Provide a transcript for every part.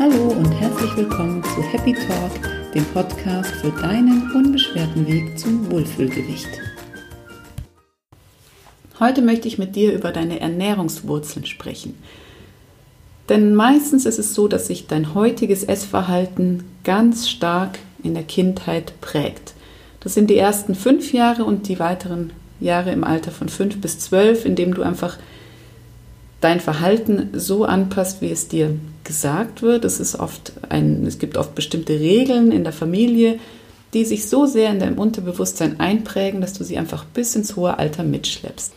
Hallo und herzlich willkommen zu Happy Talk, dem Podcast für deinen unbeschwerten Weg zum Wohlfühlgewicht. Heute möchte ich mit dir über deine Ernährungswurzeln sprechen. Denn meistens ist es so, dass sich dein heutiges Essverhalten ganz stark in der Kindheit prägt. Das sind die ersten fünf Jahre und die weiteren Jahre im Alter von fünf bis zwölf, in dem du einfach dein Verhalten so anpasst, wie es dir gesagt wird. Es, ist oft ein, es gibt oft bestimmte Regeln in der Familie, die sich so sehr in deinem Unterbewusstsein einprägen, dass du sie einfach bis ins hohe Alter mitschleppst.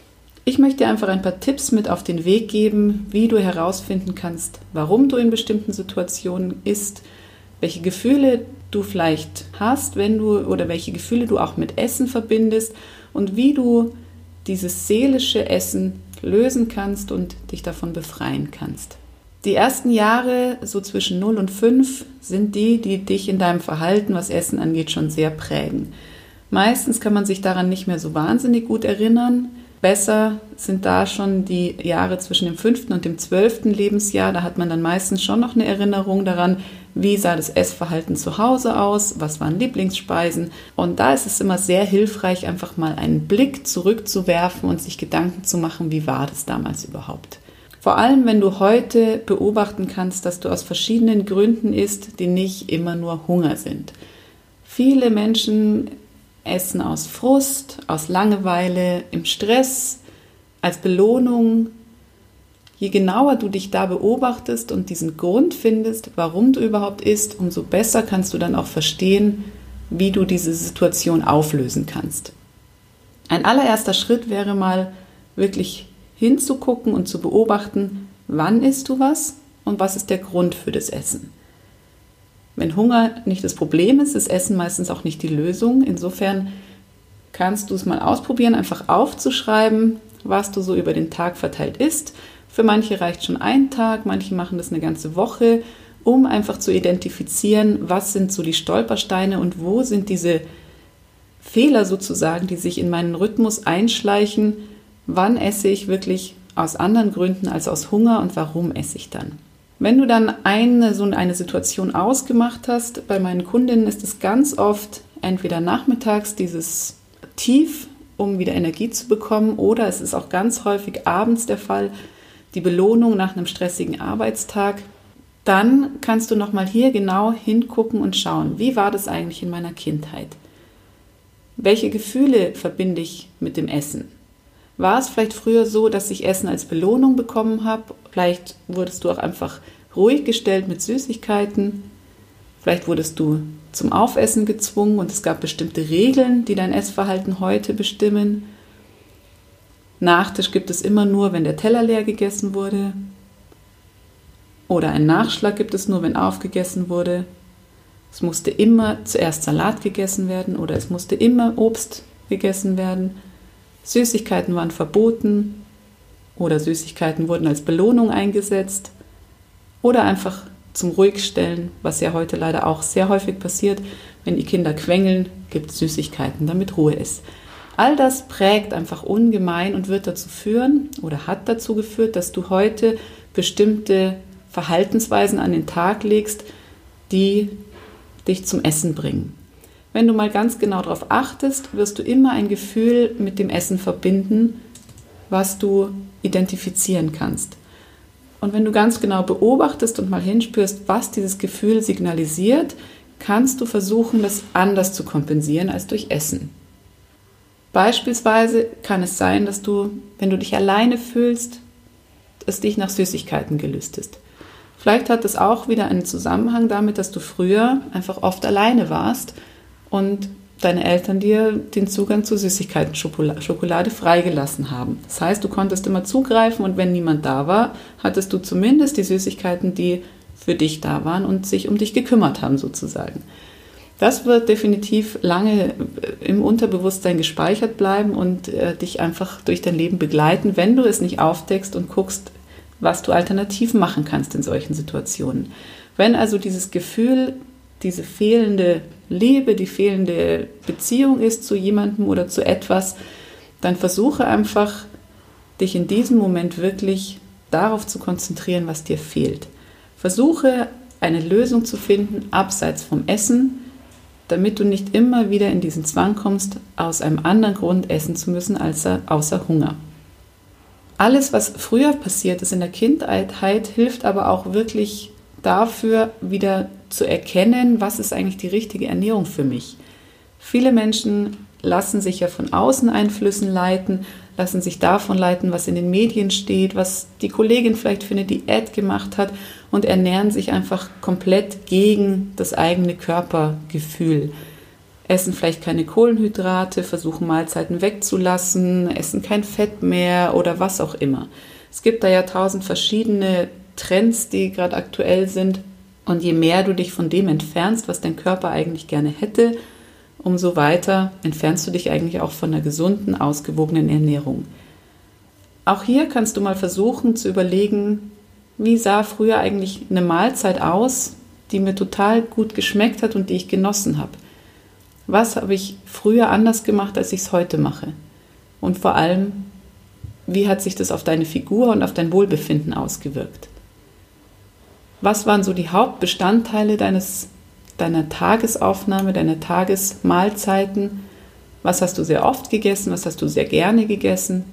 Ich möchte dir einfach ein paar Tipps mit auf den Weg geben, wie du herausfinden kannst, warum du in bestimmten Situationen isst, welche Gefühle du vielleicht hast, wenn du oder welche Gefühle du auch mit Essen verbindest und wie du dieses seelische Essen lösen kannst und dich davon befreien kannst. Die ersten Jahre, so zwischen 0 und 5, sind die, die dich in deinem Verhalten, was Essen angeht, schon sehr prägen. Meistens kann man sich daran nicht mehr so wahnsinnig gut erinnern. Besser sind da schon die Jahre zwischen dem fünften und dem zwölften Lebensjahr. Da hat man dann meistens schon noch eine Erinnerung daran, wie sah das Essverhalten zu Hause aus, was waren Lieblingsspeisen. Und da ist es immer sehr hilfreich, einfach mal einen Blick zurückzuwerfen und sich Gedanken zu machen, wie war das damals überhaupt. Vor allem, wenn du heute beobachten kannst, dass du aus verschiedenen Gründen isst, die nicht immer nur Hunger sind. Viele Menschen essen aus Frust, aus Langeweile, im Stress, als Belohnung, Je genauer du dich da beobachtest und diesen Grund findest, warum du überhaupt isst, umso besser kannst du dann auch verstehen, wie du diese Situation auflösen kannst. Ein allererster Schritt wäre mal wirklich hinzugucken und zu beobachten, wann isst du was und was ist der Grund für das Essen. Wenn Hunger nicht das Problem ist, ist Essen meistens auch nicht die Lösung. Insofern kannst du es mal ausprobieren, einfach aufzuschreiben, was du so über den Tag verteilt isst für manche reicht schon ein Tag, manche machen das eine ganze Woche, um einfach zu identifizieren, was sind so die Stolpersteine und wo sind diese Fehler sozusagen, die sich in meinen Rhythmus einschleichen. Wann esse ich wirklich aus anderen Gründen als aus Hunger und warum esse ich dann? Wenn du dann eine, so eine Situation ausgemacht hast, bei meinen Kundinnen ist es ganz oft entweder nachmittags dieses Tief, um wieder Energie zu bekommen, oder es ist auch ganz häufig abends der Fall, die Belohnung nach einem stressigen Arbeitstag, dann kannst du noch mal hier genau hingucken und schauen, wie war das eigentlich in meiner Kindheit? Welche Gefühle verbinde ich mit dem Essen? War es vielleicht früher so, dass ich Essen als Belohnung bekommen habe? Vielleicht wurdest du auch einfach ruhig gestellt mit Süßigkeiten. Vielleicht wurdest du zum Aufessen gezwungen und es gab bestimmte Regeln, die dein Essverhalten heute bestimmen. Nachtisch gibt es immer nur, wenn der Teller leer gegessen wurde. Oder ein Nachschlag gibt es nur, wenn aufgegessen wurde. Es musste immer zuerst Salat gegessen werden oder es musste immer Obst gegessen werden. Süßigkeiten waren verboten oder Süßigkeiten wurden als Belohnung eingesetzt oder einfach zum Ruhigstellen, was ja heute leider auch sehr häufig passiert. Wenn die Kinder quengeln, gibt es Süßigkeiten, damit Ruhe ist. All das prägt einfach ungemein und wird dazu führen oder hat dazu geführt, dass du heute bestimmte Verhaltensweisen an den Tag legst, die dich zum Essen bringen. Wenn du mal ganz genau darauf achtest, wirst du immer ein Gefühl mit dem Essen verbinden, was du identifizieren kannst. Und wenn du ganz genau beobachtest und mal hinspürst, was dieses Gefühl signalisiert, kannst du versuchen, das anders zu kompensieren als durch Essen. Beispielsweise kann es sein, dass du, wenn du dich alleine fühlst, es dich nach Süßigkeiten gelüstest. Vielleicht hat es auch wieder einen Zusammenhang damit, dass du früher einfach oft alleine warst und deine Eltern dir den Zugang zu Süßigkeiten, Schokolade freigelassen haben. Das heißt, du konntest immer zugreifen und wenn niemand da war, hattest du zumindest die Süßigkeiten, die für dich da waren und sich um dich gekümmert haben sozusagen. Das wird definitiv lange äh, im Unterbewusstsein gespeichert bleiben und äh, dich einfach durch dein Leben begleiten, wenn du es nicht aufdeckst und guckst, was du alternativ machen kannst in solchen Situationen. Wenn also dieses Gefühl, diese fehlende Liebe, die fehlende Beziehung ist zu jemandem oder zu etwas, dann versuche einfach, dich in diesem Moment wirklich darauf zu konzentrieren, was dir fehlt. Versuche eine Lösung zu finden, abseits vom Essen, damit du nicht immer wieder in diesen Zwang kommst, aus einem anderen Grund essen zu müssen als außer Hunger. Alles, was früher passiert ist in der Kindheit, hilft aber auch wirklich dafür, wieder zu erkennen, was ist eigentlich die richtige Ernährung für mich. Viele Menschen lassen sich ja von Außeneinflüssen leiten, lassen sich davon leiten, was in den Medien steht, was die Kollegin vielleicht für eine Diät gemacht hat und ernähren sich einfach komplett gegen das eigene Körpergefühl. Essen vielleicht keine Kohlenhydrate, versuchen Mahlzeiten wegzulassen, essen kein Fett mehr oder was auch immer. Es gibt da ja tausend verschiedene Trends, die gerade aktuell sind. Und je mehr du dich von dem entfernst, was dein Körper eigentlich gerne hätte, umso weiter entfernst du dich eigentlich auch von einer gesunden, ausgewogenen Ernährung. Auch hier kannst du mal versuchen zu überlegen, wie sah früher eigentlich eine Mahlzeit aus, die mir total gut geschmeckt hat und die ich genossen habe. Was habe ich früher anders gemacht, als ich es heute mache? Und vor allem, wie hat sich das auf deine Figur und auf dein Wohlbefinden ausgewirkt? Was waren so die Hauptbestandteile deines deiner Tagesaufnahme, deiner Tagesmahlzeiten. Was hast du sehr oft gegessen? Was hast du sehr gerne gegessen?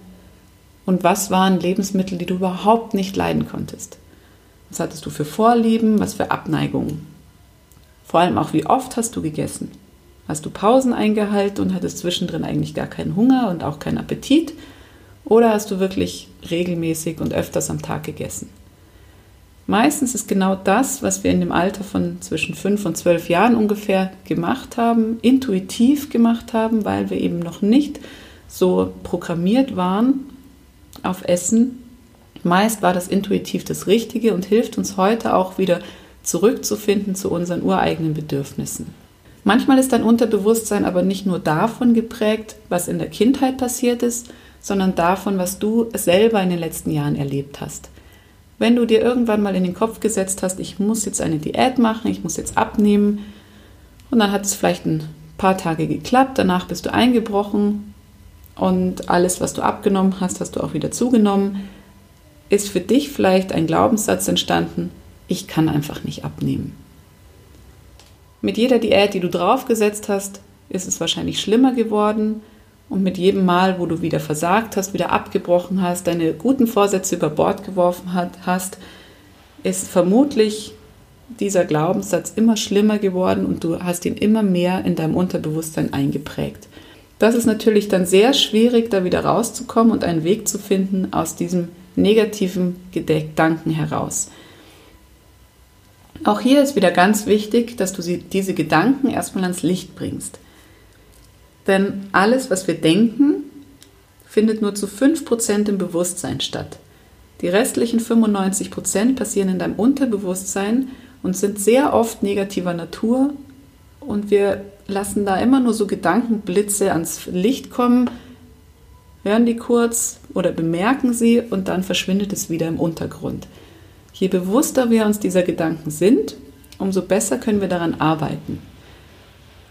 Und was waren Lebensmittel, die du überhaupt nicht leiden konntest? Was hattest du für Vorlieben? Was für Abneigungen? Vor allem auch, wie oft hast du gegessen? Hast du Pausen eingehalten und hattest zwischendrin eigentlich gar keinen Hunger und auch keinen Appetit? Oder hast du wirklich regelmäßig und öfters am Tag gegessen? Meistens ist genau das, was wir in dem Alter von zwischen fünf und zwölf Jahren ungefähr gemacht haben, intuitiv gemacht haben, weil wir eben noch nicht so programmiert waren auf Essen. Meist war das intuitiv das Richtige und hilft uns heute auch wieder zurückzufinden zu unseren ureigenen Bedürfnissen. Manchmal ist dein Unterbewusstsein aber nicht nur davon geprägt, was in der Kindheit passiert ist, sondern davon, was du selber in den letzten Jahren erlebt hast. Wenn du dir irgendwann mal in den Kopf gesetzt hast, ich muss jetzt eine Diät machen, ich muss jetzt abnehmen, und dann hat es vielleicht ein paar Tage geklappt, danach bist du eingebrochen und alles, was du abgenommen hast, hast du auch wieder zugenommen, ist für dich vielleicht ein Glaubenssatz entstanden, ich kann einfach nicht abnehmen. Mit jeder Diät, die du draufgesetzt hast, ist es wahrscheinlich schlimmer geworden und mit jedem Mal, wo du wieder versagt hast, wieder abgebrochen hast, deine guten Vorsätze über Bord geworfen hast, ist vermutlich dieser Glaubenssatz immer schlimmer geworden und du hast ihn immer mehr in deinem Unterbewusstsein eingeprägt. Das ist natürlich dann sehr schwierig, da wieder rauszukommen und einen Weg zu finden aus diesem negativen Gedanken heraus. Auch hier ist wieder ganz wichtig, dass du diese Gedanken erstmal ans Licht bringst. Denn alles, was wir denken, findet nur zu 5% im Bewusstsein statt. Die restlichen 95% passieren in deinem Unterbewusstsein und sind sehr oft negativer Natur und wir lassen da immer nur so Gedankenblitze ans Licht kommen, hören die kurz oder bemerken sie und dann verschwindet es wieder im Untergrund. Je bewusster wir uns dieser Gedanken sind, umso besser können wir daran arbeiten.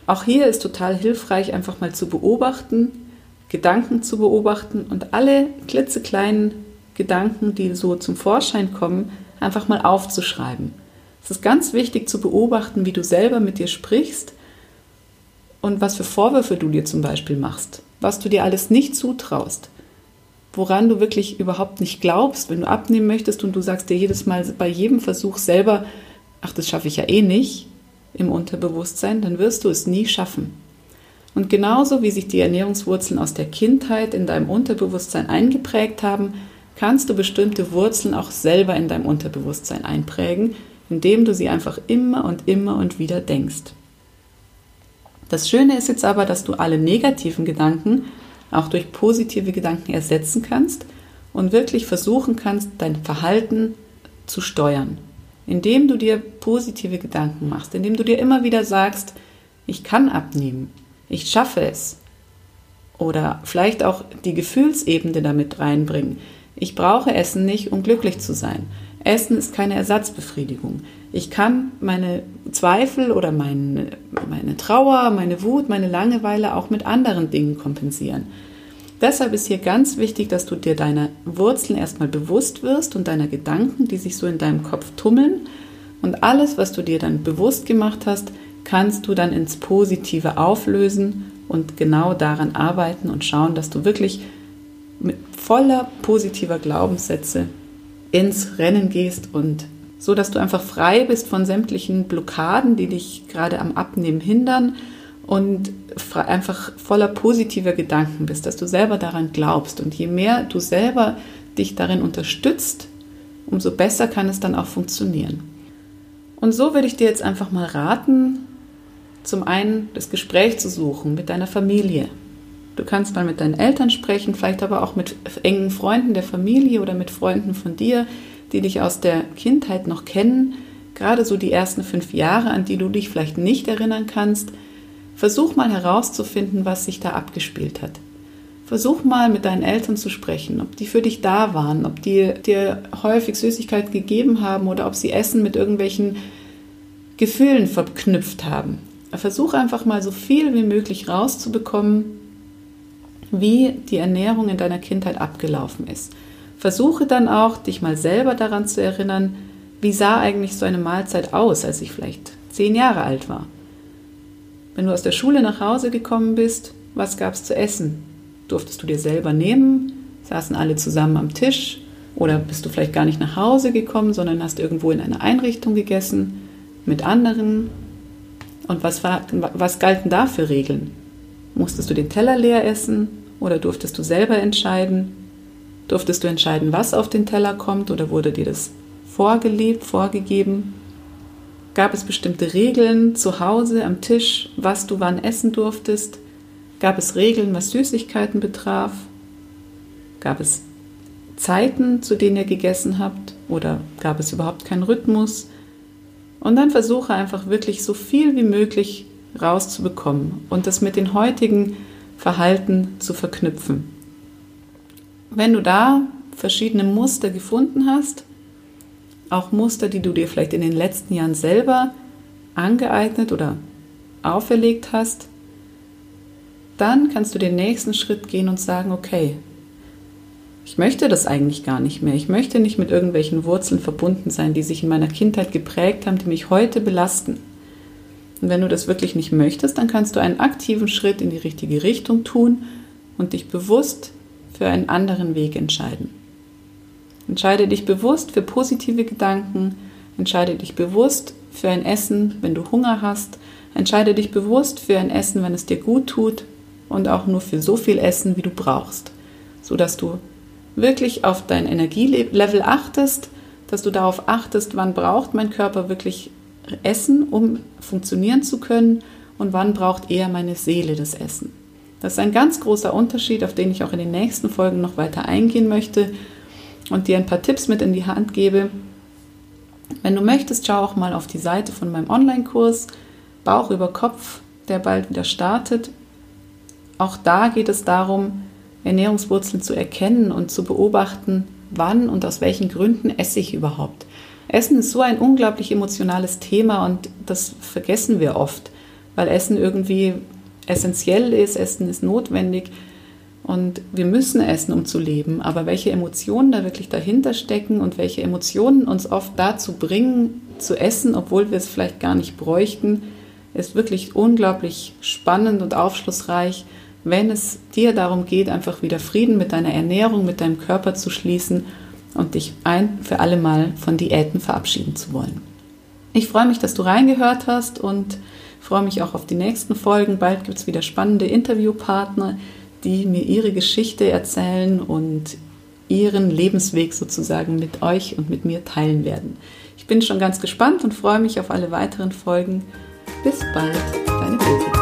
Auch hier ist total hilfreich, einfach mal zu beobachten, Gedanken zu beobachten und alle klitzekleinen Gedanken, die so zum Vorschein kommen, einfach mal aufzuschreiben. Es ist ganz wichtig zu beobachten, wie du selber mit dir sprichst und was für Vorwürfe du dir zum Beispiel machst, was du dir alles nicht zutraust, woran du wirklich überhaupt nicht glaubst, wenn du abnehmen möchtest und du sagst dir jedes Mal bei jedem Versuch selber, ach, das schaffe ich ja eh nicht, im Unterbewusstsein, dann wirst du es nie schaffen. Und genauso wie sich die Ernährungswurzeln aus der Kindheit in deinem Unterbewusstsein eingeprägt haben, kannst du bestimmte Wurzeln auch selber in deinem Unterbewusstsein einprägen, indem du sie einfach immer und immer und wieder denkst. Das Schöne ist jetzt aber, dass du alle negativen Gedanken auch durch positive Gedanken ersetzen kannst und wirklich versuchen kannst, dein Verhalten zu steuern indem du dir positive Gedanken machst, indem du dir immer wieder sagst, ich kann abnehmen, ich schaffe es. Oder vielleicht auch die Gefühlsebene damit reinbringen. Ich brauche Essen nicht, um glücklich zu sein. Essen ist keine Ersatzbefriedigung. Ich kann meine Zweifel oder meine, meine Trauer, meine Wut, meine Langeweile auch mit anderen Dingen kompensieren. Deshalb ist hier ganz wichtig, dass du dir deiner Wurzeln erstmal bewusst wirst und deiner Gedanken, die sich so in deinem Kopf tummeln, Und alles, was du dir dann bewusst gemacht hast, kannst du dann ins Positive auflösen und genau daran arbeiten und schauen, dass du wirklich mit voller positiver Glaubenssätze ins Rennen gehst und so, dass du einfach frei bist von sämtlichen Blockaden, die dich gerade am Abnehmen hindern und einfach voller positiver Gedanken bist, dass du selber daran glaubst. Und je mehr du selber dich darin unterstützt, umso besser kann es dann auch funktionieren. Und so würde ich dir jetzt einfach mal raten, zum einen das Gespräch zu suchen mit deiner Familie. Du kannst mal mit deinen Eltern sprechen, vielleicht aber auch mit engen Freunden der Familie oder mit Freunden von dir, die dich aus der Kindheit noch kennen, gerade so die ersten fünf Jahre, an die du dich vielleicht nicht erinnern kannst. Versuch mal herauszufinden, was sich da abgespielt hat. Versuch mal mit deinen Eltern zu sprechen, ob die für dich da waren, ob die dir häufig Süßigkeiten gegeben haben oder ob sie Essen mit irgendwelchen Gefühlen verknüpft haben. Versuch einfach mal so viel wie möglich rauszubekommen, wie die Ernährung in deiner Kindheit abgelaufen ist. Versuche dann auch, dich mal selber daran zu erinnern, wie sah eigentlich so eine Mahlzeit aus, als ich vielleicht zehn Jahre alt war. Wenn du aus der Schule nach Hause gekommen bist, was gab es zu essen? Durftest du dir selber nehmen? Saßen alle zusammen am Tisch? Oder bist du vielleicht gar nicht nach Hause gekommen, sondern hast irgendwo in einer Einrichtung gegessen mit anderen? Und was, war, was galten da für Regeln? Musstest du den Teller leer essen oder durftest du selber entscheiden? Durftest du entscheiden, was auf den Teller kommt oder wurde dir das vorgelebt, vorgegeben? Gab es bestimmte Regeln zu Hause am Tisch, was du wann essen durftest? Gab es Regeln, was Süßigkeiten betraf? Gab es Zeiten, zu denen ihr gegessen habt? Oder gab es überhaupt keinen Rhythmus? Und dann versuche einfach wirklich so viel wie möglich rauszubekommen und das mit den heutigen Verhalten zu verknüpfen. Wenn du da verschiedene Muster gefunden hast, auch Muster, die du dir vielleicht in den letzten Jahren selber angeeignet oder auferlegt hast, dann kannst du den nächsten Schritt gehen und sagen, okay, ich möchte das eigentlich gar nicht mehr. Ich möchte nicht mit irgendwelchen Wurzeln verbunden sein, die sich in meiner Kindheit geprägt haben, die mich heute belasten. Und wenn du das wirklich nicht möchtest, dann kannst du einen aktiven Schritt in die richtige Richtung tun und dich bewusst für einen anderen Weg entscheiden. Entscheide dich bewusst für positive Gedanken, entscheide dich bewusst für ein Essen, wenn du Hunger hast, entscheide dich bewusst für ein Essen, wenn es dir gut tut. Und auch nur für so viel Essen, wie du brauchst, sodass du wirklich auf dein Energielevel achtest, dass du darauf achtest, wann braucht mein Körper wirklich Essen, um funktionieren zu können. Und wann braucht eher meine Seele das Essen. Das ist ein ganz großer Unterschied, auf den ich auch in den nächsten Folgen noch weiter eingehen möchte und dir ein paar Tipps mit in die Hand gebe. Wenn du möchtest, schau auch mal auf die Seite von meinem Online-Kurs Bauch über Kopf, der bald wieder startet. Auch da geht es darum, Ernährungswurzeln zu erkennen und zu beobachten, wann und aus welchen Gründen esse ich überhaupt. Essen ist so ein unglaublich emotionales Thema und das vergessen wir oft, weil Essen irgendwie essentiell ist, Essen ist notwendig und wir müssen essen, um zu leben. Aber welche Emotionen da wirklich dahinter stecken und welche Emotionen uns oft dazu bringen, zu essen, obwohl wir es vielleicht gar nicht bräuchten, ist wirklich unglaublich spannend und aufschlussreich, wenn es dir darum geht, einfach wieder Frieden mit deiner Ernährung, mit deinem Körper zu schließen und dich ein für alle Mal von Diäten verabschieden zu wollen. Ich freue mich, dass du reingehört hast und freue mich auch auf die nächsten Folgen. Bald gibt es wieder spannende Interviewpartner, die mir ihre Geschichte erzählen und ihren Lebensweg sozusagen mit euch und mit mir teilen werden. Ich bin schon ganz gespannt und freue mich auf alle weiteren Folgen. Bis bald.